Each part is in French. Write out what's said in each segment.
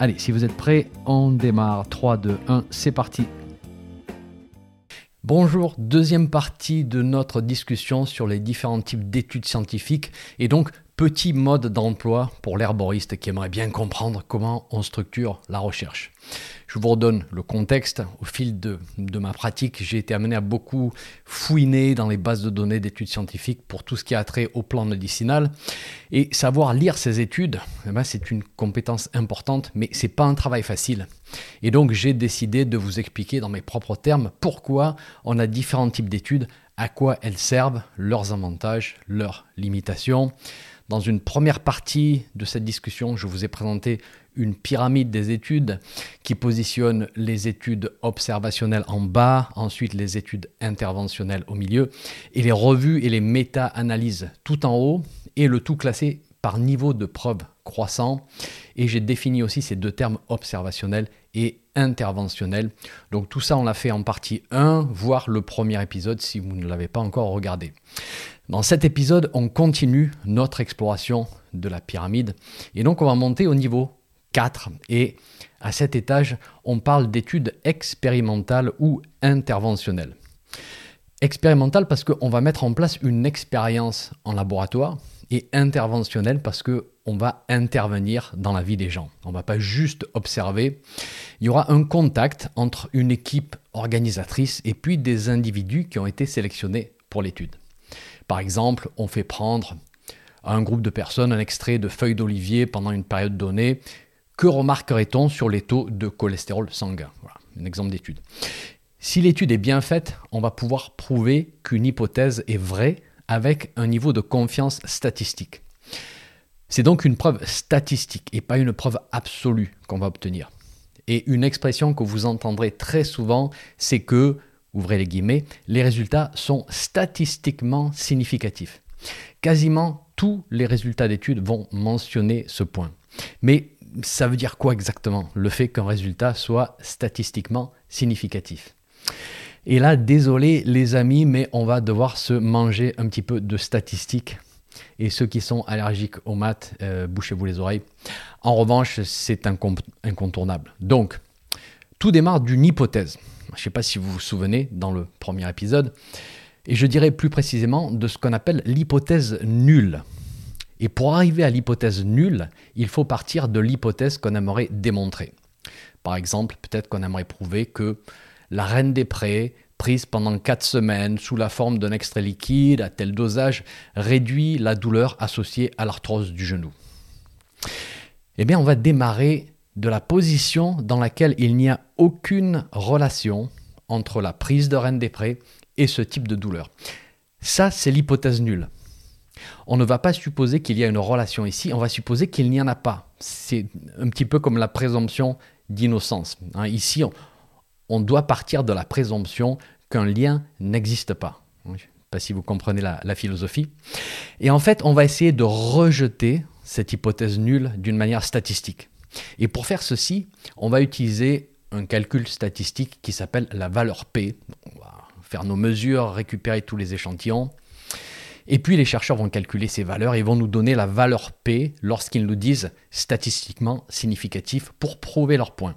Allez, si vous êtes prêts, on démarre. 3, 2, 1, c'est parti. Bonjour, deuxième partie de notre discussion sur les différents types d'études scientifiques et donc petit mode d'emploi pour l'herboriste qui aimerait bien comprendre comment on structure la recherche. Je vous redonne le contexte. Au fil de, ma pratique, j'ai été amené à beaucoup fouiner dans les bases de données d'études scientifiques pour tout ce qui a trait au plan médicinal. Et savoir lire ces études, eh ben, c'est une compétence importante, mais ce n'est pas un travail facile. Et donc j'ai décidé de vous expliquer dans mes propres termes pourquoi on a différents types d'études, à quoi elles servent, leurs avantages, leurs limitations. Dans une première partie de cette discussion, je vous ai présenté une pyramide des études qui positionne les études observationnelles en bas, ensuite les études interventionnelles au milieu, et les revues et les méta-analyses tout en haut, et le tout classé par niveau de preuve croissant. Et j'ai défini aussi ces deux termes observationnels et interventionnels. Donc tout ça, on l'a fait en partie 1, voire le premier épisode si vous ne l'avez pas encore regardé. Dans cet épisode, on continue notre exploration de la pyramide. Et donc on va monter au niveau 4. Et à cet étage, on parle d'études expérimentales ou interventionnelles. Expérimentales parce qu'on va mettre en place une expérience en laboratoire et interventionnelle parce qu'on va intervenir dans la vie des gens. On va pas juste observer. Il y aura un contact entre une équipe organisatrice et puis des individus qui ont été sélectionnés pour l'étude. Par exemple, on fait prendre à un groupe de personnes un extrait de feuilles d'olivier pendant une période donnée que remarquerait-on sur les taux de cholestérol sanguin? Voilà, un exemple d'étude. Si l'étude est bien faite, on va pouvoir prouver qu'une hypothèse est vraie avec un niveau de confiance statistique. C'est donc une preuve statistique et pas une preuve absolue qu'on va obtenir. Et une expression que vous entendrez très souvent, c'est que, ouvrez les guillemets, les résultats sont statistiquement significatifs. Quasiment tous les résultats d'études vont mentionner ce point. Mais ça veut dire quoi exactement Le fait qu'un résultat soit statistiquement significatif? Et là, désolé les amis, mais on va devoir se manger un petit peu de statistiques. Et ceux qui sont allergiques aux maths, euh, bouchez-vous les oreilles. En revanche, c'est incontournable. Donc, tout démarre d'une hypothèse. Je ne sais pas si vous vous souvenez dans le premier épisode. Et je dirais plus précisément de ce qu'on appelle l'hypothèse nulle. Et pour arriver à l'hypothèse nulle, il faut partir de l'hypothèse qu'on aimerait démontrer. Par exemple, peut-être qu'on aimerait prouver que la reine des prés, prise pendant 4 semaines sous la forme d'un extrait liquide à tel dosage, réduit la douleur associée à l'arthrose du genou. Eh bien, on va démarrer de la position dans laquelle il n'y a aucune relation entre la prise de reine des prés et ce type de douleur. Ça, c'est l'hypothèse nulle on ne va pas supposer qu'il y a une relation ici, on va supposer qu'il n'y en a pas. C'est un petit peu comme la présomption d'innocence. Hein. ici, doit partir de la présomption qu'un lien n'existe pas. Je ne sais pas si vous comprenez la, la philosophie. Et en fait, on va essayer de rejeter cette hypothèse nulle d'une manière statistique. Et pour faire ceci, on va utiliser un calcul statistique qui s'appelle la valeur P. On va faire nos mesures, récupérer tous les échantillons, et puis les chercheurs vont calculer ces valeurs et vont nous donner la valeur P lorsqu'ils nous disent statistiquement significatif pour prouver leur point.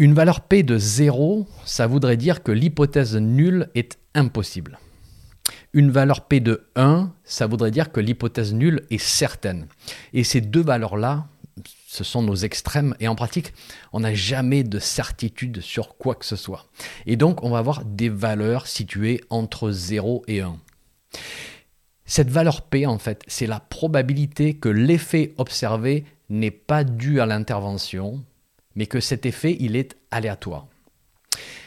Une valeur P de 0, ça voudrait dire que l'hypothèse nulle est impossible. Une valeur P de 1, ça voudrait dire que l'hypothèse nulle est certaine. Et ces deux valeurs-là, ce sont nos extrêmes. Et en pratique, on n'a jamais de certitude sur quoi que ce soit. Et donc, on va avoir des valeurs situées entre 0 et 1. Cette valeur P, en fait, c'est la probabilité que l'effet observé n'est pas dû à l'intervention, mais que cet effet, il est aléatoire.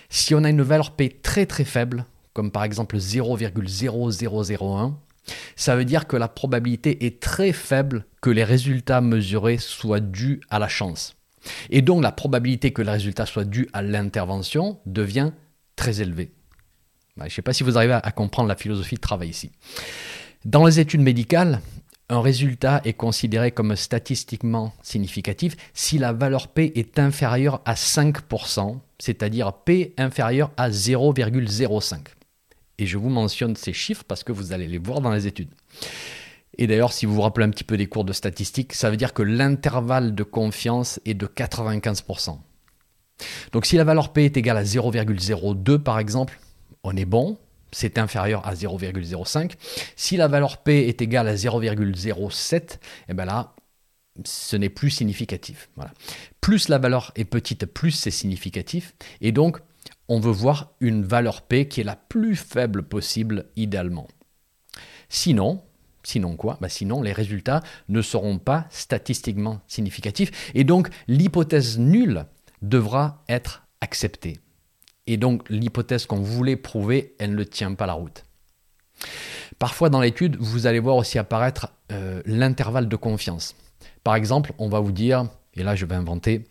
Si on a une valeur P très très faible, comme par exemple 0,0001, ça veut dire que la probabilité est très faible que les résultats mesurés soient dus à la chance. Et donc la probabilité que le résultat soit dû à l'intervention devient très élevée. Je ne sais pas si vous arrivez à comprendre la philosophie de travail ici. Dans les études médicales, un résultat est considéré comme statistiquement significatif si la valeur P est inférieure à 5%, c'est-à-dire P inférieur à 0,05. Et je vous mentionne ces chiffres parce que vous allez les voir dans les études. Et d'ailleurs, si vous vous rappelez un petit peu des cours de statistique, ça veut dire que l'intervalle de confiance est de 95%. Donc si la valeur P est égale à 0,02 par exemple, on est bon, c'est inférieur à 0,05. Si la valeur P est égale à 0,07, et bien là, ce n'est plus significatif. Plus la valeur est petite, plus c'est significatif. Et donc, on veut voir une valeur P qui est la plus faible possible, idéalement. Sinon, sinon quoi? Bah Sinon, les résultats ne seront pas statistiquement significatifs. Et donc, l'hypothèse nulle devra être acceptée. Et donc l'hypothèse qu'on voulait prouver, elle ne tient pas la route. Parfois dans l'étude, vous allez voir aussi apparaître euh, l'intervalle de confiance. Par exemple, on va vous dire, et là je vais inventer,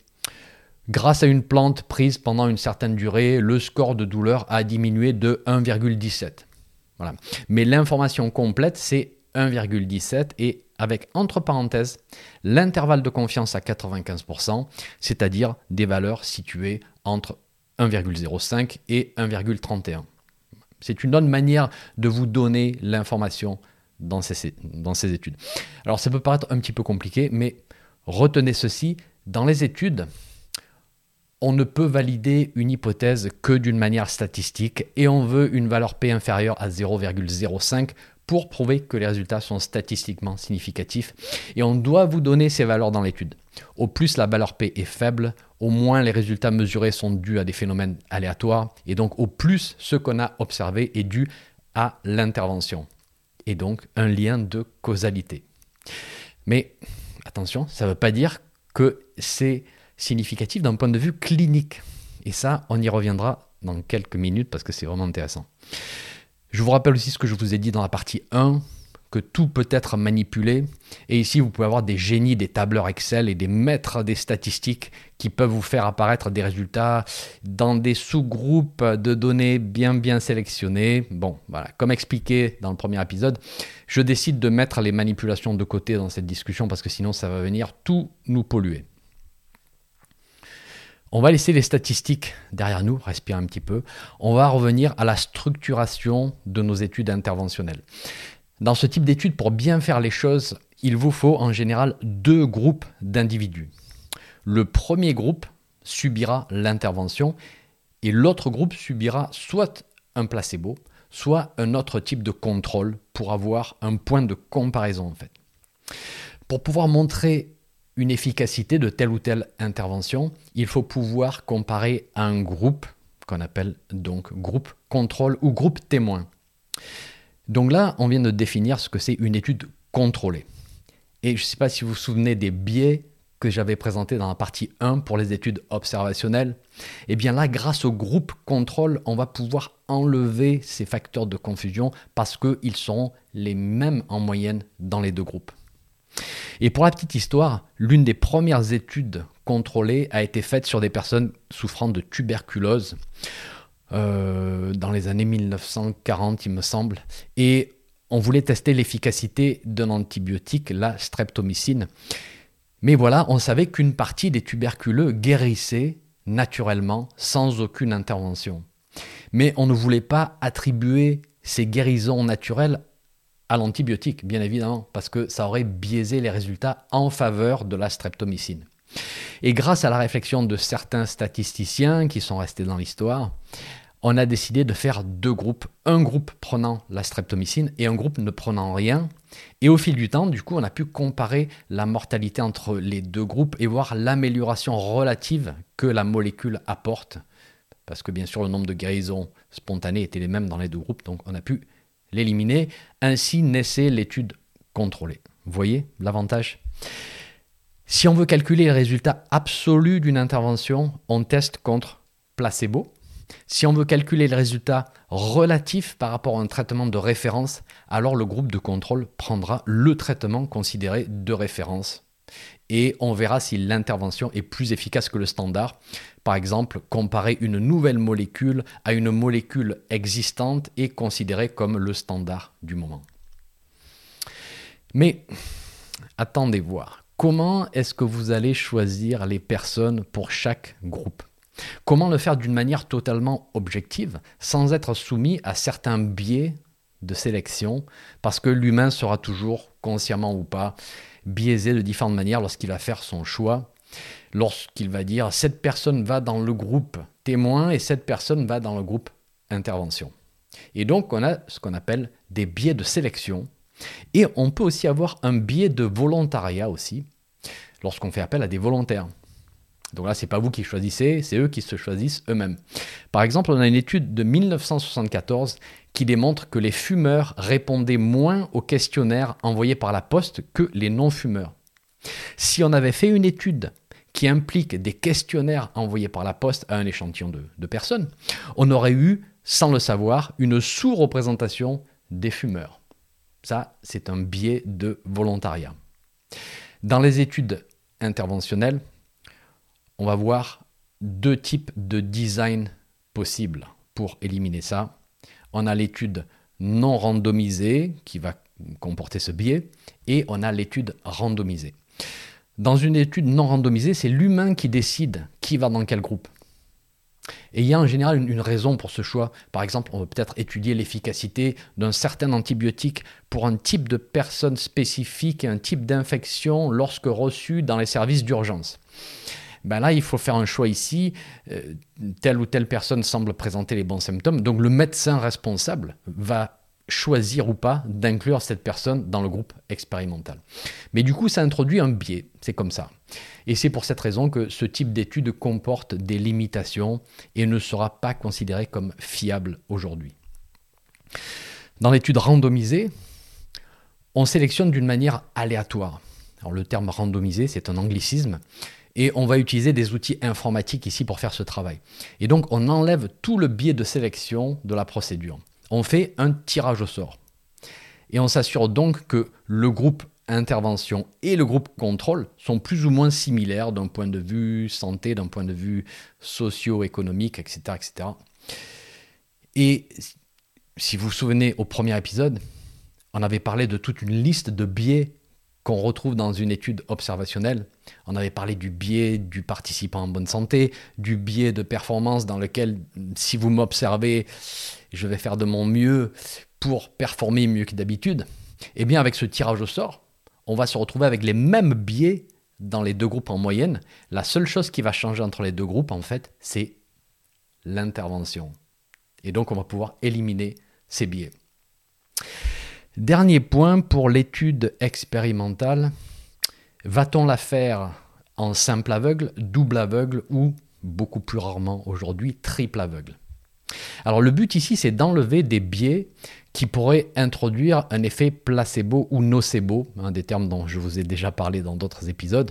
grâce à une plante prise pendant une certaine durée, le score de douleur a diminué de 1,17. Voilà. Mais l'information complète, c'est 1,17 et avec entre parenthèses l'intervalle de confiance à 95%, c'est-à-dire des valeurs situées entre 1,05 et 1,31. C'est une autre manière de vous donner l'information dans ces, dans ces études. Alors ça peut paraître un petit peu compliqué, mais retenez ceci, dans les études, on ne peut valider une hypothèse que d'une manière statistique et on veut une valeur P inférieure à 0,05 pour prouver que les résultats sont statistiquement significatifs. Et on doit vous donner ces valeurs dans l'étude. Au plus la valeur P est faible, au moins les résultats mesurés sont dus à des phénomènes aléatoires. Et donc au plus ce qu'on a observé est dû à l'intervention. Et donc un lien de causalité. Mais attention, ça ne veut pas dire que c'est significatif d'un point de vue clinique. Et ça, on y reviendra dans quelques minutes parce que c'est vraiment intéressant. Je vous rappelle aussi ce que je vous ai dit dans la partie 1, que tout peut être manipulé. Et ici, vous pouvez avoir des génies des tableurs Excel et des maîtres des statistiques qui peuvent vous faire apparaître des résultats dans des sous-groupes de données bien bien sélectionnés. Bon, voilà, comme expliqué dans le premier épisode, je décide de mettre les manipulations de côté dans cette discussion parce que sinon ça va venir tout nous polluer. On va laisser les statistiques derrière nous, respirer un petit peu. On va revenir à la structuration de nos études interventionnelles. Dans ce type d'études, pour bien faire les choses, il vous faut en général deux groupes d'individus. Le premier groupe subira l'intervention et l'autre groupe subira soit un placebo, soit un autre type de contrôle pour avoir un point de comparaison fait. Pour pouvoir montrer une efficacité de telle ou telle intervention, il faut pouvoir comparer un groupe qu'on appelle donc groupe contrôle ou groupe témoin. Donc là, on vient de définir ce que c'est une étude contrôlée. Et je ne sais pas si vous vous souvenez des biais que j'avais présentés dans la partie 1 pour les études observationnelles. Et eh bien là, grâce au groupe contrôle, on va pouvoir enlever ces facteurs de confusion parce qu'ils seront les mêmes en moyenne dans les deux groupes. Et pour la petite histoire, l'une des premières études contrôlées a été faite sur des personnes souffrant de tuberculose euh, dans les années 1940, il me semble. Et on voulait tester l'efficacité d'un antibiotique, la streptomycine. Mais voilà, on savait qu'une partie des tuberculeux guérissait naturellement, sans aucune intervention. Mais on ne voulait pas attribuer ces guérisons naturelles à l'antibiotique, bien évidemment, parce que ça aurait biaisé les résultats en faveur de la streptomycine. Et grâce à la réflexion de certains statisticiens qui sont restés dans l'histoire, on a décidé de faire deux groupes, un groupe prenant la streptomycine et un groupe ne prenant rien. Et au fil du temps, du coup, on a pu comparer la mortalité entre les deux groupes et voir l'amélioration relative que la molécule apporte. Parce que bien sûr, le nombre de guérisons spontanées était les mêmes dans les deux groupes, donc on a pu l'éliminer. Ainsi naissait l'étude contrôlée. Voyez l'avantage? Si on veut calculer le résultat absolu d'une intervention, on teste contre placebo. Si on veut calculer le résultat relatif par rapport à un traitement de référence, alors le groupe de contrôle prendra le traitement considéré de référence. Et on verra si l'intervention est plus efficace que le standard. Par exemple, comparer une nouvelle molécule à une molécule existante est considéré comme le standard du moment. Mais attendez voir, comment est-ce que vous allez choisir les personnes pour chaque groupe? Comment le faire d'une manière totalement objective, sans être soumis à certains biais de sélection, parce que l'humain sera toujours, consciemment ou pas, biaisé de différentes manières lorsqu'il va faire son choix, lorsqu'il va dire cette personne va dans le groupe témoin et cette personne va dans le groupe intervention. Et donc on a ce qu'on appelle des biais de sélection, et on peut aussi avoir un biais de volontariat aussi, lorsqu'on fait appel à des volontaires. Donc là, ce n'est pas vous qui choisissez, c'est eux qui se choisissent eux-mêmes. Par exemple, on a une étude de 1974 qui démontre que les fumeurs répondaient moins aux questionnaires envoyés par la poste que les non-fumeurs. Si on avait fait une étude qui implique des questionnaires envoyés par la poste à un échantillon de, personnes, on aurait eu, sans le savoir, une sous-représentation des fumeurs. Ça, c'est un biais de volontariat. Dans les études interventionnelles, on va voir deux types de design possibles pour éliminer ça. On a l'étude non randomisée qui va comporter ce biais et on a l'étude randomisée. Dans une étude non randomisée, c'est l'humain qui décide qui va dans quel groupe. Et il y a en général une, raison pour ce choix. Par exemple, on veut peut-être étudier l'efficacité d'un certain antibiotique pour un type de personne spécifique et un type d'infection lorsque reçu dans les services d'urgence ben là, il faut faire un choix ici. Euh, telle ou telle personne semble présenter les bons symptômes. Donc le médecin responsable va choisir ou pas d'inclure cette personne dans le groupe expérimental. Mais du coup, ça introduit un biais, c'est comme ça. Et c'est pour cette raison que ce type d'étude comporte des limitations et ne sera pas considéré comme fiable aujourd'hui. Dans l'étude randomisée, on sélectionne d'une manière aléatoire. Alors le terme randomisé, c'est un anglicisme et on va utiliser des outils informatiques ici pour faire ce travail. Et donc on enlève tout le biais de sélection de la procédure. On fait un tirage au sort. Et on s'assure donc que le groupe intervention et le groupe contrôle sont plus ou moins similaires d'un point de vue santé, d'un point de vue socio-économique, etc., etc. Et si vous vous souvenez au premier épisode, on avait parlé de toute une liste de biais qu'on retrouve dans une étude observationnelle. On avait parlé du biais du participant en bonne santé, du biais de performance dans lequel, si vous m'observez, je vais faire de mon mieux pour performer mieux que d'habitude. Eh bien, avec ce tirage au sort, on va se retrouver avec les mêmes biais dans les deux groupes en moyenne. La seule chose qui va changer entre les deux groupes, en fait, c'est l'intervention. Et donc, on va pouvoir éliminer ces biais. Dernier point pour l'étude expérimentale. Va-t-on la faire en simple aveugle, double aveugle ou, beaucoup plus rarement aujourd'hui, triple aveugle? Alors le but ici, c'est d'enlever des biais qui pourraient introduire un effet placebo ou nocebo, un des termes dont je vous ai déjà parlé dans d'autres épisodes.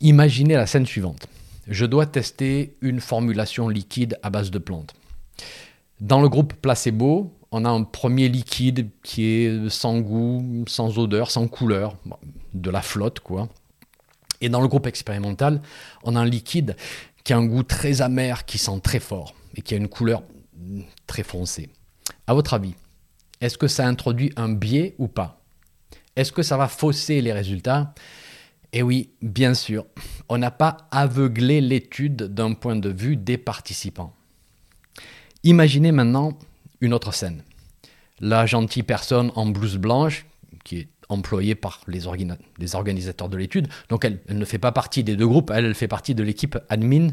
Imaginez la scène suivante. Je dois tester une formulation liquide à base de plantes. Dans le groupe placebo, on a un premier liquide qui est sans goût, sans odeur, sans couleur, de la flotte quoi. Et dans le groupe expérimental, on a un liquide qui a un goût très amer, qui sent très fort et qui a une couleur très foncée. À votre avis, est-ce que ça introduit un biais ou pas? Est-ce que ça va fausser les résultats? Eh oui, bien sûr. On n'a pas aveuglé l'étude d'un point de vue des participants. Imaginez maintenant une autre scène. La gentille personne en blouse blanche, qui est employée par les, organisateurs de l'étude, donc elle, ne fait pas partie des deux groupes, elle, elle fait partie de l'équipe admin.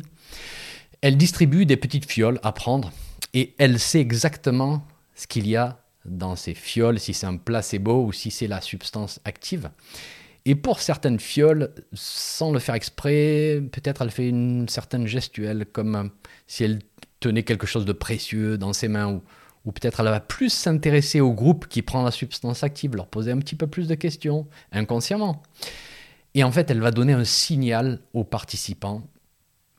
Elle distribue des petites fioles à prendre et elle sait exactement ce qu'il y a dans ces fioles, si c'est un placebo ou si c'est la substance active. Et pour certaines fioles, sans le faire exprès, peut-être elle fait une certaine gestuelle, comme si elle tenait quelque chose de précieux dans ses mains ou, ou peut-être elle va plus s'intéresser au groupe qui prend la substance active, leur poser un petit peu plus de questions, inconsciemment. Et en fait, elle va donner un signal aux participants,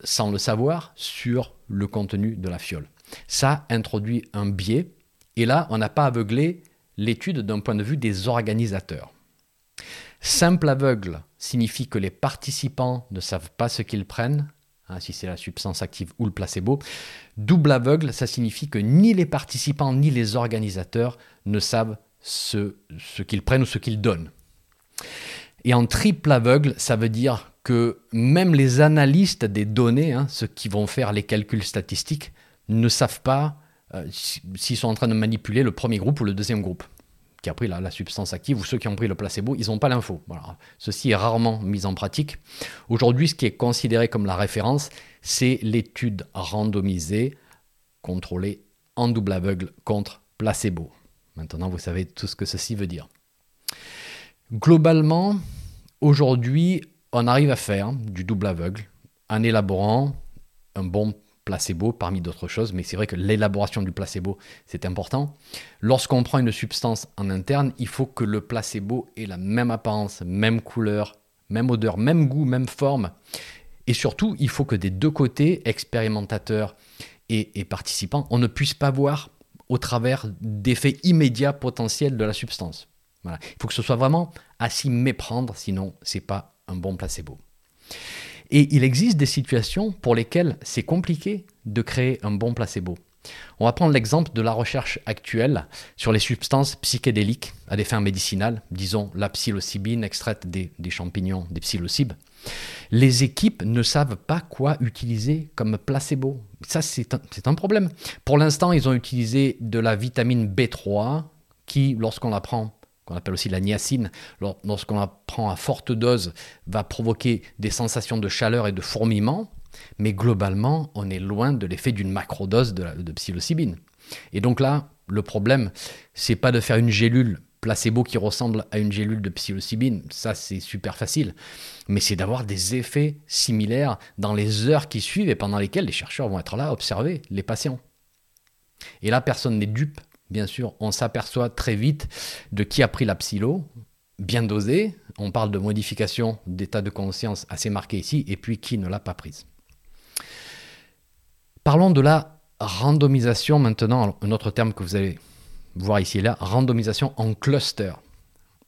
sans le savoir, sur le contenu de la fiole. Ça introduit un biais, et là, on n'a pas aveuglé l'étude d'un point de vue des organisateurs. Simple aveugle, signifie que les participants ne savent pas ce qu'ils prennent, hein, si c'est la substance active ou le placebo. Double aveugle, ça signifie que ni les participants ni les organisateurs ne savent ce, qu'ils prennent ou ce qu'ils donnent. Et en triple aveugle, ça veut dire que même les analystes des données, hein, ceux qui vont faire les calculs statistiques, ne savent pas euh, s'ils sont en train de manipuler le premier groupe ou le deuxième groupe qui a pris la, substance active ou ceux qui ont pris le placebo, ils n'ont pas l'info. Ceci est rarement mis en pratique. Aujourd'hui, ce qui est considéré comme la référence, c'est l'étude randomisée, contrôlée en double aveugle contre placebo. Maintenant, vous savez tout ce que ceci veut dire. Globalement, aujourd'hui, on arrive à faire du double aveugle en élaborant un bon placebo parmi d'autres choses, mais c'est vrai que l'élaboration du placebo, c'est important. Lorsqu'on prend une substance en interne, il faut que le placebo ait la même apparence, même couleur, même odeur, même goût, même forme. Et surtout, il faut que des deux côtés, expérimentateurs et, participants, on ne puisse pas voir au travers d'effets immédiats potentiels de la substance. Il faut que ce soit vraiment à s'y méprendre, sinon c'est pas un bon placebo. Et il existe des situations pour lesquelles c'est compliqué de créer un bon placebo. On va prendre l'exemple de la recherche actuelle sur les substances psychédéliques à des fins médicinales, disons la psilocybine extraite des, champignons, des psilocybes. Les équipes ne savent pas quoi utiliser comme placebo. Ça, c'est un, un, problème. Pour l'instant, ils ont utilisé de la vitamine B3 qui, lorsqu'on la prend qu'on appelle aussi la niacine, lorsqu'on la prend à forte dose, va provoquer des sensations de chaleur et de fourmillement, mais globalement, on est loin de l'effet d'une macrodose de, de psilocybine. Et donc là, le problème, c'est pas de faire une gélule placebo qui ressemble à une gélule de psilocybine, ça c'est super facile, mais c'est d'avoir des effets similaires dans les heures qui suivent et pendant lesquelles les chercheurs vont être là à observer les patients. Et là, personne n'est dupe bien sûr, on s'aperçoit très vite de qui a pris la psylo, bien dosé. On parle de modification d'état de conscience assez marqué ici, et puis qui ne l'a pas prise. Parlons de la randomisation maintenant, un autre terme que vous allez voir ici et là, randomisation en cluster.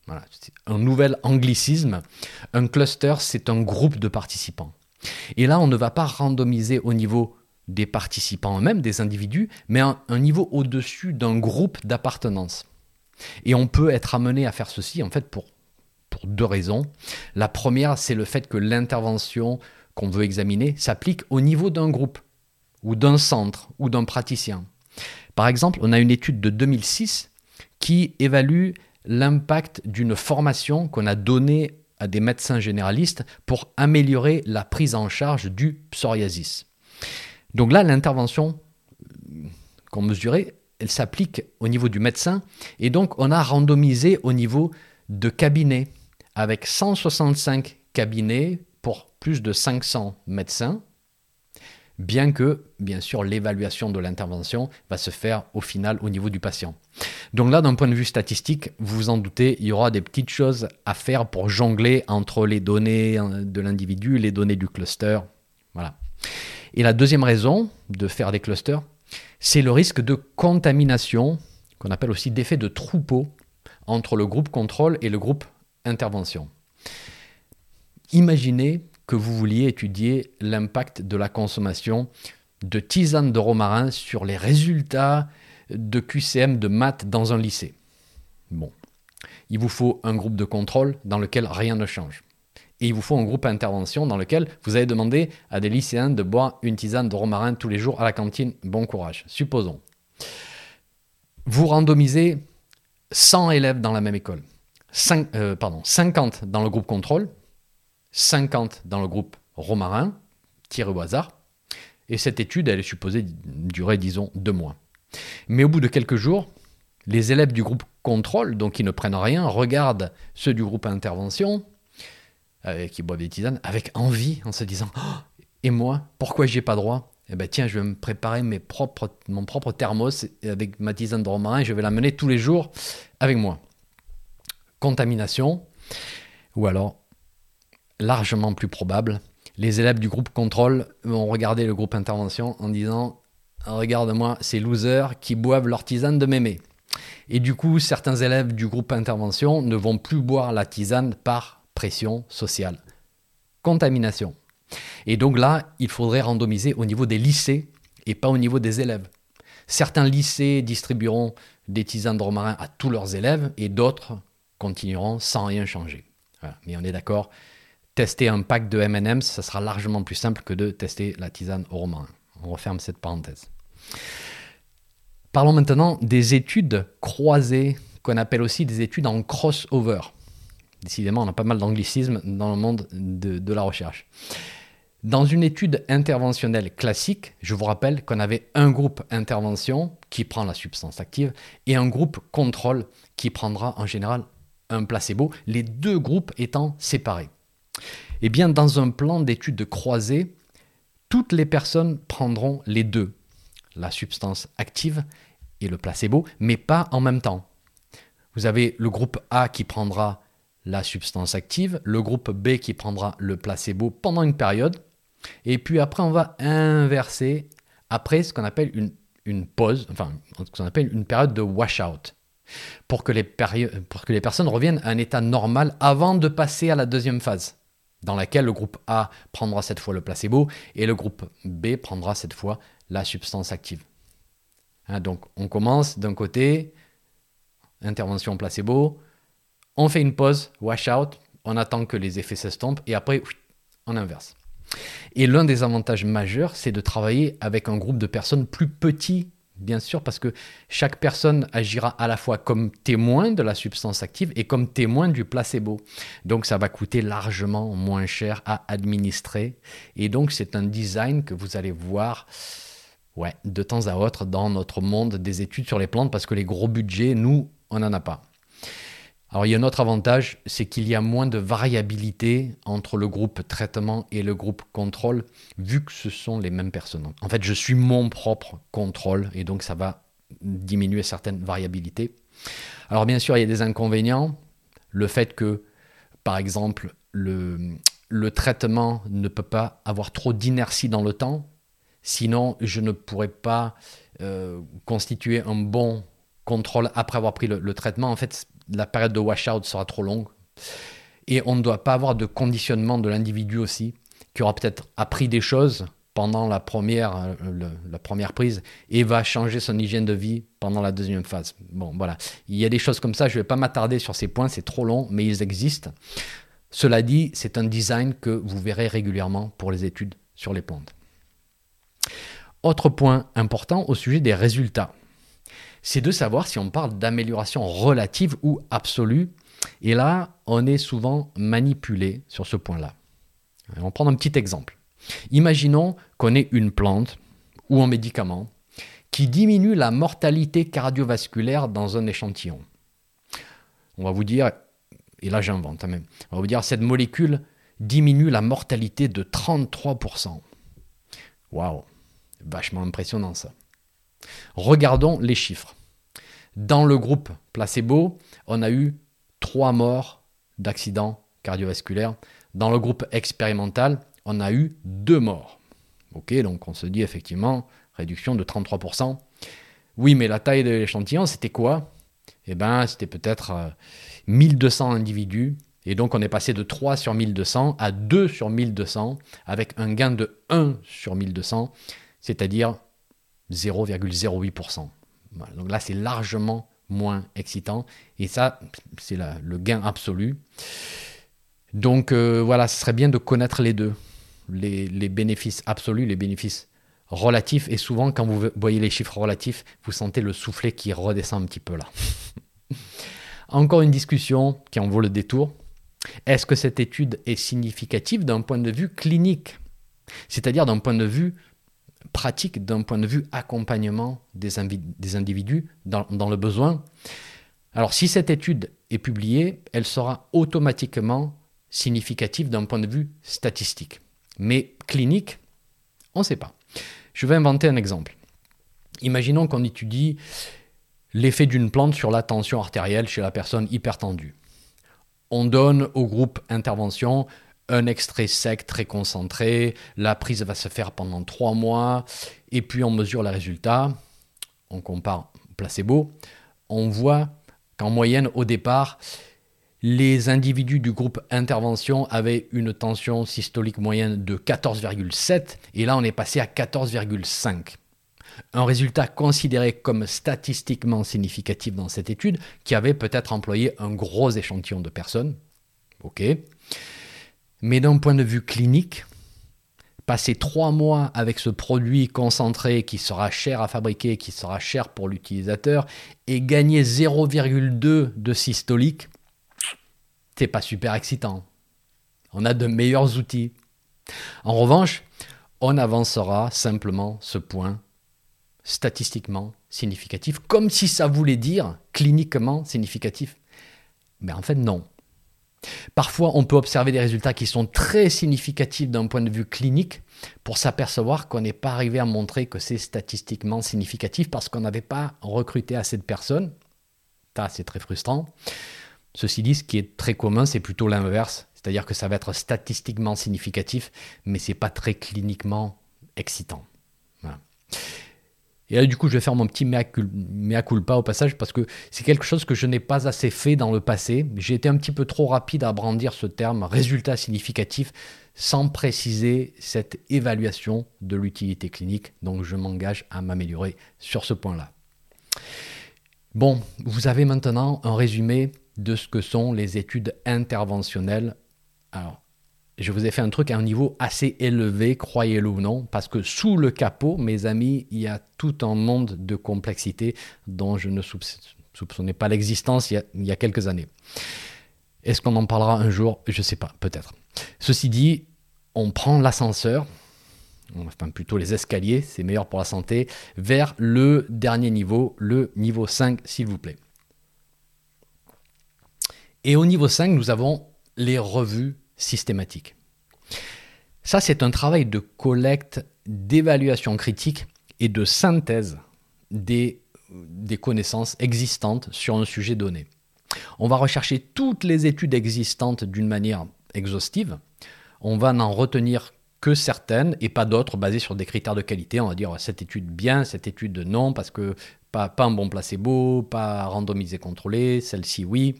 Voilà, un nouvel anglicisme. Un cluster, c'est un groupe de participants. Et là, on ne va pas randomiser au niveau des participants eux-mêmes, des individus, mais un, niveau au-dessus d'un groupe d'appartenance. Et on peut être amené à faire ceci, en fait, pour deux raisons. La première, c'est le fait que l'intervention qu'on veut examiner s'applique au niveau d'un groupe, ou d'un centre, ou d'un praticien. Par exemple, on a une étude de 2006 qui évalue l'impact d'une formation qu'on a donnée à des médecins généralistes pour améliorer la prise en charge du psoriasis. Donc là, l'intervention qu'on mesurait, elle s'applique au niveau du médecin. Et donc, on a randomisé au niveau de cabinets, avec 165 cabinets pour plus de 500 médecins, bien que, bien sûr, l'évaluation de l'intervention va se faire au final au niveau du patient. Donc là, d'un point de vue statistique, vous vous en doutez, il y aura des petites choses à faire pour jongler entre les données euh, de l'individu les données du cluster. Voilà. Et la deuxième raison de faire des clusters, c'est le risque de contamination, qu'on appelle aussi d'effet de troupeau, entre le groupe contrôle et le groupe intervention. Imaginez que vous vouliez étudier l'impact de la consommation de tisane de romarin sur les résultats de QCM de maths dans un lycée. Bon, il vous faut un groupe de contrôle dans lequel rien ne change et il vous faut un groupe intervention dans lequel vous allez demander à des lycéens de boire une tisane de romarin tous les jours à la cantine. Bon courage. Supposons. Vous randomisez 100 élèves dans la même école. Euh, pardon, 50 dans le groupe contrôle, 50 dans le groupe romarin, tiré au hasard. Et cette étude, elle est supposée durer, disons, deux mois. Mais au bout de quelques jours, les élèves du groupe contrôle, donc qui ne prennent rien, regardent ceux du groupe intervention, qui boivent des tisanes avec envie, en se disant oh, Et moi, pourquoi j'y ai pas droit? Eh ben tiens, je vais me préparer mes propres, mon propre thermos avec ma tisane de romarin et je vais l'amener tous les jours avec moi. Contamination, ou alors, largement plus probable, les élèves du groupe contrôle vont regarder le groupe intervention en disant Regarde-moi ces losers qui boivent leur tisane de mémé. Et du coup, certains élèves du groupe intervention ne vont plus boire la tisane par pression sociale, contamination. Et donc là, il faudrait randomiser au niveau des lycées et pas au niveau des élèves. Certains lycées distribueront des tisanes de romarin à tous leurs élèves et d'autres continueront sans rien changer. Mais on est d'accord, tester un pack de M&M's, ça sera largement plus simple que de tester la tisane au romarin. On referme cette parenthèse. Parlons maintenant des études croisées, qu'on appelle aussi des études en crossover. Décidément, on a pas mal d'anglicisme dans le monde de, de la recherche. Dans une étude interventionnelle classique, je vous rappelle qu'on avait un groupe intervention qui prend la substance active et un groupe contrôle qui prendra en général un placebo, les deux groupes étant séparés. Eh bien, dans un plan d'étude croisée, toutes les personnes prendront les deux, la substance active et le placebo, mais pas en même temps. Vous avez le groupe A qui prendra la substance active, le groupe B qui prendra le placebo pendant une période, et puis après, on va inverser après ce qu'on appelle une, une pause, enfin, ce qu'on appelle une période de washout, pour que, les pour que les personnes reviennent à un état normal avant de passer à la deuxième phase, dans laquelle le groupe A prendra cette fois le placebo et le groupe B prendra cette fois la substance active. Hein, donc, on commence d'un côté, intervention placebo, on fait une pause, washout, on attend que les effets s'estompent et après, on inverse. Et l'un des avantages majeurs, c'est de travailler avec un groupe de personnes plus petit, bien sûr, parce que chaque personne agira à la fois comme témoin de la substance active et comme témoin du placebo. Donc ça va coûter largement moins cher à administrer. Et donc c'est un design que vous allez voir de temps à autre dans notre monde des études sur les plantes, parce que les gros budgets, nous, on n'en a pas. Alors il y a un autre avantage, c'est qu'il y a moins de variabilité entre le groupe traitement et le groupe contrôle, vu que ce sont les mêmes personnes. En fait, je suis mon propre contrôle et donc ça va diminuer certaines variabilités. Alors bien sûr, il y a des inconvénients. Le fait que, par exemple, le, traitement ne peut pas avoir trop d'inertie dans le temps, sinon je ne pourrais pas euh, constituer un bon contrôle après avoir pris le, le traitement. En fait, la période de washout sera trop longue. Et on ne doit pas avoir de conditionnement de l'individu aussi, qui aura peut-être appris des choses pendant la première, euh, prise et va changer son hygiène de vie pendant la deuxième phase. Bon, voilà. Il y a des choses comme ça, je ne vais pas m'attarder sur ces points, c'est trop long, mais ils existent. Cela dit, c'est un design que vous verrez régulièrement pour les études sur les plantes. Autre point important au sujet des résultats c'est de savoir si on parle d'amélioration relative ou absolue. Et là, on est souvent manipulé sur ce point-là. On va prendre un petit exemple. Imaginons qu'on ait une plante ou un médicament qui diminue la mortalité cardiovasculaire dans un échantillon. On va vous dire, et là j'invente hein, même, on va vous dire cette molécule diminue la mortalité de 33%. Waouh, vachement impressionnant ça. Regardons les chiffres. Dans le groupe placebo, on a eu trois morts d'accidents cardiovasculaires. Dans le groupe expérimental, on a eu deux morts. Ok, donc on se dit effectivement réduction de 33%. Oui, mais la taille de l'échantillon, c'était quoi? Eh bien, c'était peut-être 1200 euh, individus. Et donc, on est passé de 3 sur 1200 à 2 sur 1200 avec un gain de 1 sur 1200, c'est-à-dire 0,08%. donc là, c'est largement moins excitant. Et ça, c'est le gain absolu. Donc euh, voilà, ce serait bien de connaître les deux. Les, les, bénéfices absolus, les bénéfices relatifs. Et souvent, quand vous voyez les chiffres relatifs, vous sentez le soufflet qui redescend un petit peu là. Encore une discussion qui en vaut le détour. Est-ce que cette étude est significative d'un point de vue clinique? C'est-à-dire d'un point de vue pratique d'un point de vue accompagnement des, individus dans, dans, le besoin. Alors si cette étude est publiée, elle sera automatiquement significative d'un point de vue statistique. Mais clinique, on ne sait pas. Je vais inventer un exemple. Imaginons qu'on étudie l'effet d'une plante sur la tension artérielle chez la personne hypertendue. On donne au groupe intervention un extrait sec très concentré. La prise va se faire pendant trois mois. Et puis on mesure les résultats. On compare placebo. On voit qu'en moyenne, au départ, Les individus du groupe intervention avaient une tension systolique moyenne de 14,7 et là on est passé à 14,5. Un résultat considéré comme statistiquement significatif dans cette étude qui avait peut-être employé un gros échantillon de personnes. OK. Mais d'un point de vue clinique, passer trois mois avec ce produit concentré qui sera cher à fabriquer, qui sera cher pour l'utilisateur, et gagner 0,2 de systolique, c'est pas super excitant. On a de meilleurs outils. En revanche, on avancera simplement ce point statistiquement significatif, comme si ça voulait dire cliniquement significatif. Mais en fait, non. Parfois, on peut observer des résultats qui sont très significatifs d'un point de vue clinique pour s'apercevoir qu'on n'est pas arrivé à montrer que c'est statistiquement significatif parce qu'on n'avait pas recruté assez de personnes. Ça, c'est très frustrant. Ceci dit, ce qui est très commun, c'est plutôt l'inverse. C'est-à-dire que ça va être statistiquement significatif, mais ce n'est pas très cliniquement excitant. Et là, du coup, je vais faire mon petit mea culpa au passage parce que c'est quelque chose que je n'ai pas assez fait dans le passé. J'ai été un petit peu trop rapide à brandir ce terme résultat significatif sans préciser cette évaluation de l'utilité clinique. Donc, je m'engage à m'améliorer sur ce point-là. Bon, vous avez maintenant un résumé de ce que sont les études interventionnelles. Alors, je vous ai fait un truc à un niveau assez élevé, croyez-le ou non, parce que sous le capot, mes amis, il y a tout un monde de complexité dont je ne soupçonnais pas l'existence il, il, y a quelques années. Est-ce qu'on en parlera un jour? Je ne sais pas, peut-être. Ceci dit, on prend l'ascenseur, enfin plutôt les escaliers, c'est meilleur pour la santé, vers le dernier niveau, le niveau 5, s'il vous plaît. Et au niveau 5, nous avons les revues systématiques. Ça, c'est un travail de collecte, d'évaluation critique et de synthèse des, des connaissances existantes sur un sujet donné. On va rechercher toutes les études existantes d'une manière exhaustive. On va n'en retenir que certaines et pas d'autres basées sur des critères de qualité. On va dire cette étude bien, cette étude non, parce que pas, pas un bon placebo, pas randomisé contrôlé, celle-ci oui.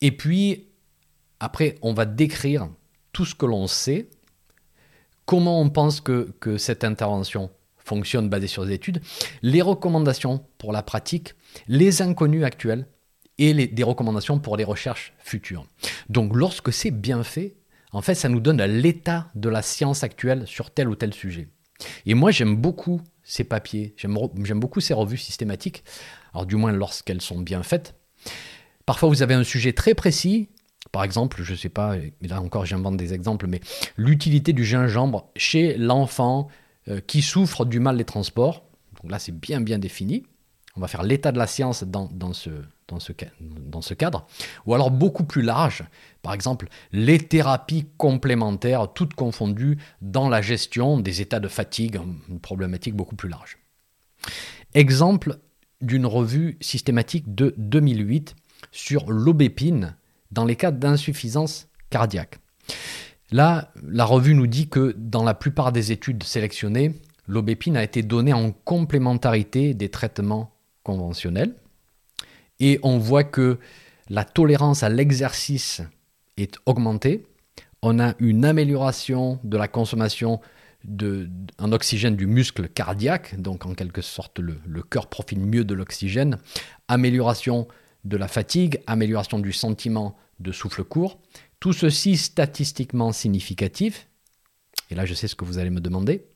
Et puis, après, on va décrire tout ce que l'on sait, comment on pense que, cette intervention fonctionne basée sur des études, les recommandations pour la pratique, les inconnus actuels et des recommandations pour les recherches futures. Donc lorsque c'est bien fait, en fait, ça nous donne l'état de la science actuelle sur tel ou tel sujet. Et moi, j'aime beaucoup ces papiers, j'aime beaucoup ces revues systématiques, alors du moins lorsqu'elles sont bien faites, Parfois, vous avez un sujet très précis. Par exemple, je ne sais pas, là encore j'invente des exemples, mais l'utilité du gingembre chez l'enfant euh, qui souffre du mal des transports. Donc là, c'est bien bien défini. On va faire l'état de la science dans, ce, dans, ce, dans ce cadre. Ou alors beaucoup plus large, par exemple, les thérapies complémentaires, toutes confondues dans la gestion des états de fatigue, une problématique beaucoup plus large. Exemple d'une revue systématique de 2008 sur l'aubépine dans les cas d'insuffisance cardiaque. Là, la revue nous dit que dans la plupart des études sélectionnées, l'aubépine a été donnée en complémentarité des traitements conventionnels. Et on voit que la tolérance à l'exercice est augmentée. On a une amélioration de la consommation en oxygène du muscle cardiaque, donc en quelque sorte le, le cœur profite mieux de l'oxygène, amélioration de la fatigue, amélioration du sentiment de souffle court. Tout ceci statistiquement significatif. Et là, je sais ce que vous allez me demander.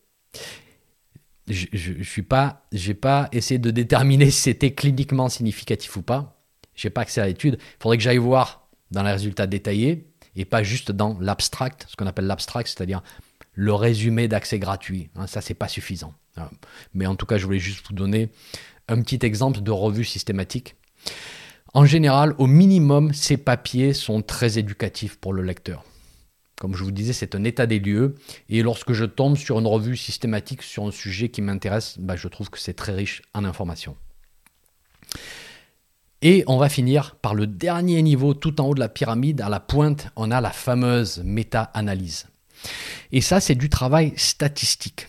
Je n'ai pas, pas essayé de déterminer si c'était cliniquement significatif ou pas. J'ai pas accès à l'étude. Il faudrait que j'aille voir dans les résultats détaillés et pas juste dans l'abstract, ce qu'on appelle l'abstract, c'est-à-dire le résumé d'accès gratuit. Hein, ça, c'est pas suffisant. Mais en tout cas, je voulais juste vous donner un petit exemple de revue systématique. En général, au minimum, ces papiers sont très éducatifs pour le lecteur. Comme je vous disais, c'est un état des lieux. Et lorsque je tombe sur une revue systématique sur un sujet qui m'intéresse, bah, je trouve que c'est très riche en informations. Et on va finir par le dernier niveau tout en haut de la pyramide. À la pointe, on a la fameuse méta-analyse. Et ça, c'est du travail statistique.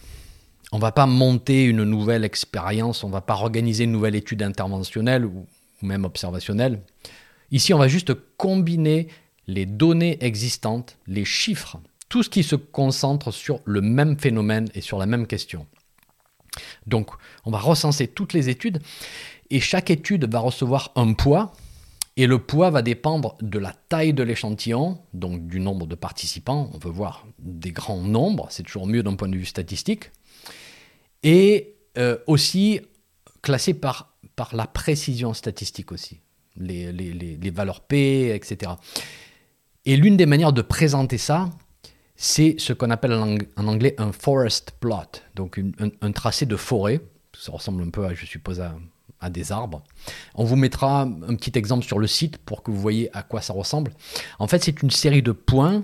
On ne va pas monter une nouvelle expérience, on ne va pas organiser une nouvelle étude interventionnelle même observationnelle. Ici, on va juste combiner les données existantes, les chiffres, tout ce qui se concentre sur le même phénomène et sur la même question. Donc, on va recenser toutes les études et chaque étude va recevoir un poids et le poids va dépendre de la taille de l'échantillon, donc du nombre de participants. On veut voir des grands nombres, c'est toujours mieux d'un point de vue statistique. Et euh, aussi classé par, par la précision statistique aussi, les, les, valeurs P, etc. Et l'une des manières de présenter ça, c'est ce qu'on appelle en anglais un forest plot, donc un, tracé de forêt. Ça ressemble un peu, à, je suppose, à, des arbres. On vous mettra un petit exemple sur le site pour que vous voyez à quoi ça ressemble. En fait, c'est une série de points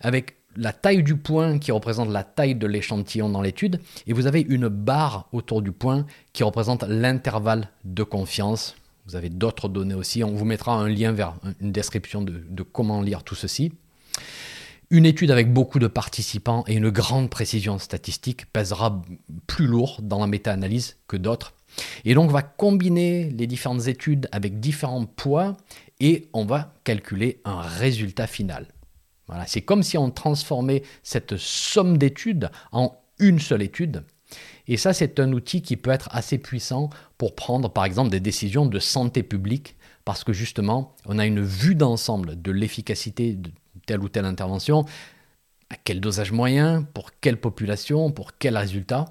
avec la taille du point qui représente la taille de l'échantillon dans l'étude, et vous avez une barre autour du point qui représente l'intervalle de confiance. Vous avez d'autres données aussi. On vous mettra un lien vers une description de comment lire tout ceci. Une étude avec beaucoup de participants et une grande précision statistique pèsera plus lourd dans la méta-analyse que d'autres. Et donc on va combiner les différentes études avec différents poids et on va calculer un résultat final. C'est comme si on transformait cette somme d'études en une seule étude. Et ça, c'est un outil qui peut être assez puissant pour prendre, par exemple, des décisions de santé publique, parce que justement, on a une vue d'ensemble de l'efficacité de telle ou telle intervention, à quel dosage moyen, pour quelle population, pour quel résultat.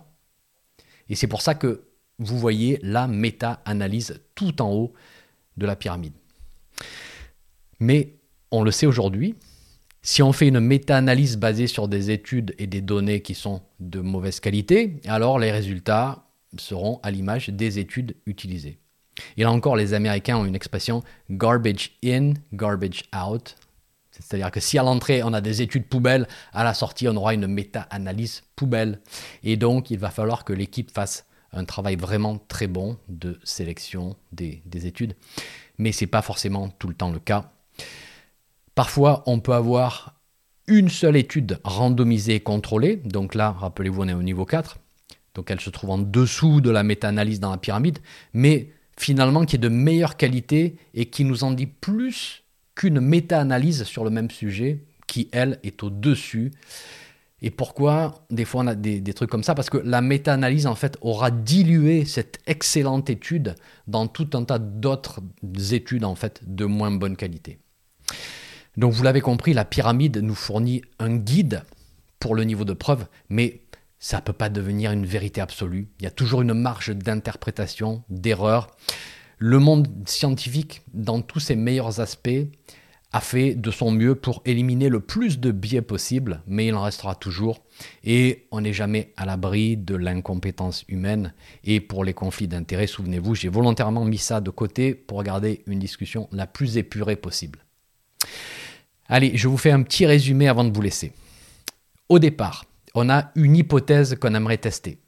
Et c'est pour ça que vous voyez la méta-analyse tout en haut de la pyramide. Mais on le sait aujourd'hui, si on fait une méta-analyse basée sur des études et des données qui sont de mauvaise qualité, alors les résultats seront à l'image des études utilisées. Et là encore, les Américains ont une expression garbage in, garbage out. C'est-à-dire que si à l'entrée on a des études poubelles, à la sortie on aura une méta-analyse poubelle. Et donc il va falloir que l'équipe fasse un travail vraiment très bon de sélection des, études. Mais ce n'est pas forcément tout le temps le cas. Parfois on peut avoir une seule étude randomisée et contrôlée. Donc là, rappelez-vous, on est au niveau 4. Donc elle se trouve en dessous de la méta-analyse dans la pyramide. Mais finalement qui est de meilleure qualité et qui nous en dit plus qu'une méta-analyse sur le même sujet qui, elle, est au-dessus. Et pourquoi des fois on a des, trucs comme ça? Parce que la méta-analyse, en fait, aura dilué cette excellente étude dans tout un tas d'autres études, en fait, de moins bonne qualité. Donc vous l'avez compris, la pyramide nous fournit un guide pour le niveau de preuve, mais ça ne peut pas devenir une vérité absolue. Il y a toujours une marge d'interprétation, d'erreur le monde scientifique, dans tous ses meilleurs aspects, a fait de son mieux pour éliminer le plus de biais possible, mais il en restera toujours. Et on n'est jamais à l'abri de l'incompétence humaine. Et pour les conflits d'intérêts, souvenez-vous, j'ai volontairement mis ça de côté pour garder une discussion la plus épurée possible. Allez, je vous fais un petit résumé avant de vous laisser. Au départ, on a une hypothèse qu'on aimerait tester.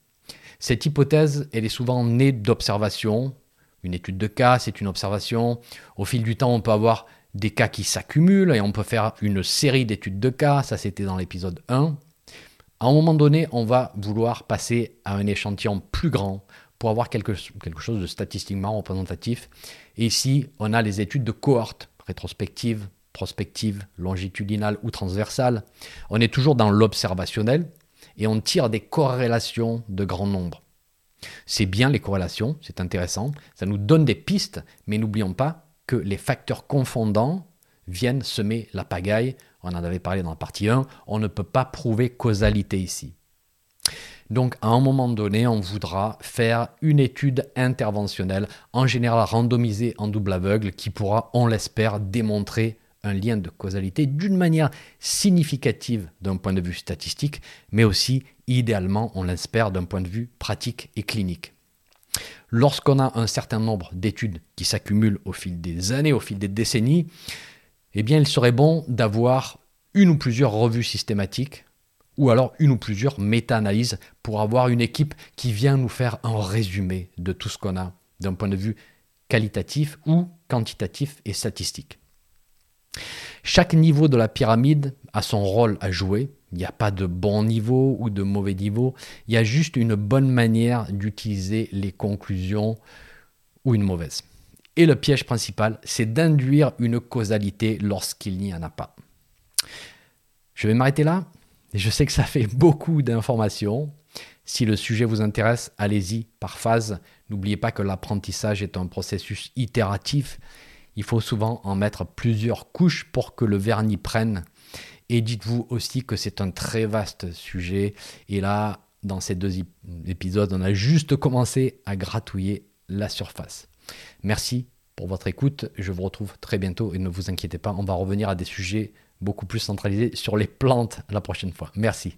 Cette hypothèse, elle est souvent née d'observations, une étude de cas, c'est une observation. Au fil du temps, on peut avoir des cas qui s'accumulent et on peut faire une série d'études de cas. Ça, c'était dans l'épisode 1. À un moment donné, on va vouloir passer à un échantillon plus grand pour avoir quelque, quelque chose de statistiquement représentatif. Et ici, on a les études de cohorte, rétrospective, prospective, longitudinale ou transversale. On est toujours dans l'observationnel et on tire des corrélations de grand nombre. C'est bien les corrélations, c'est intéressant, ça nous donne des pistes, mais n'oublions pas que les facteurs confondants viennent semer la pagaille. On en avait parlé dans la partie 1, on ne peut pas prouver causalité ici. Donc à un moment donné, on voudra faire une étude interventionnelle, en général randomisée en double aveugle, qui pourra, on l'espère, démontrer un lien de causalité d'une manière significative d'un point de vue statistique, mais aussi idéalement, on l'espère, d'un point de vue pratique et clinique. Lorsqu'on a un certain nombre d'études qui s'accumulent au fil des années, au fil des décennies, eh bien, il serait bon d'avoir une ou plusieurs revues systématiques ou alors une ou plusieurs méta-analyses pour avoir une équipe qui vient nous faire un résumé de tout ce qu'on a d'un point de vue qualitatif ou quantitatif et statistique. Chaque niveau de la pyramide a son rôle à jouer. Il n'y a pas de bon niveau ou de mauvais niveau. Il y a juste une bonne manière d'utiliser les conclusions ou une mauvaise. Et le piège principal, c'est d'induire une causalité lorsqu'il n'y en a pas. Je vais m'arrêter là. Je sais que ça fait beaucoup d'informations. Si le sujet vous intéresse, allez-y par phase. N'oubliez pas que l'apprentissage est un processus itératif. Il faut souvent en mettre plusieurs couches pour que le vernis prenne. Et dites-vous aussi que c'est un très vaste sujet. Et là, dans ces deux épisodes, on a juste commencé à gratouiller la surface. Merci pour votre écoute. Je vous retrouve très bientôt et ne vous inquiétez pas, on va revenir à des sujets beaucoup plus centralisés sur les plantes la prochaine fois. Merci.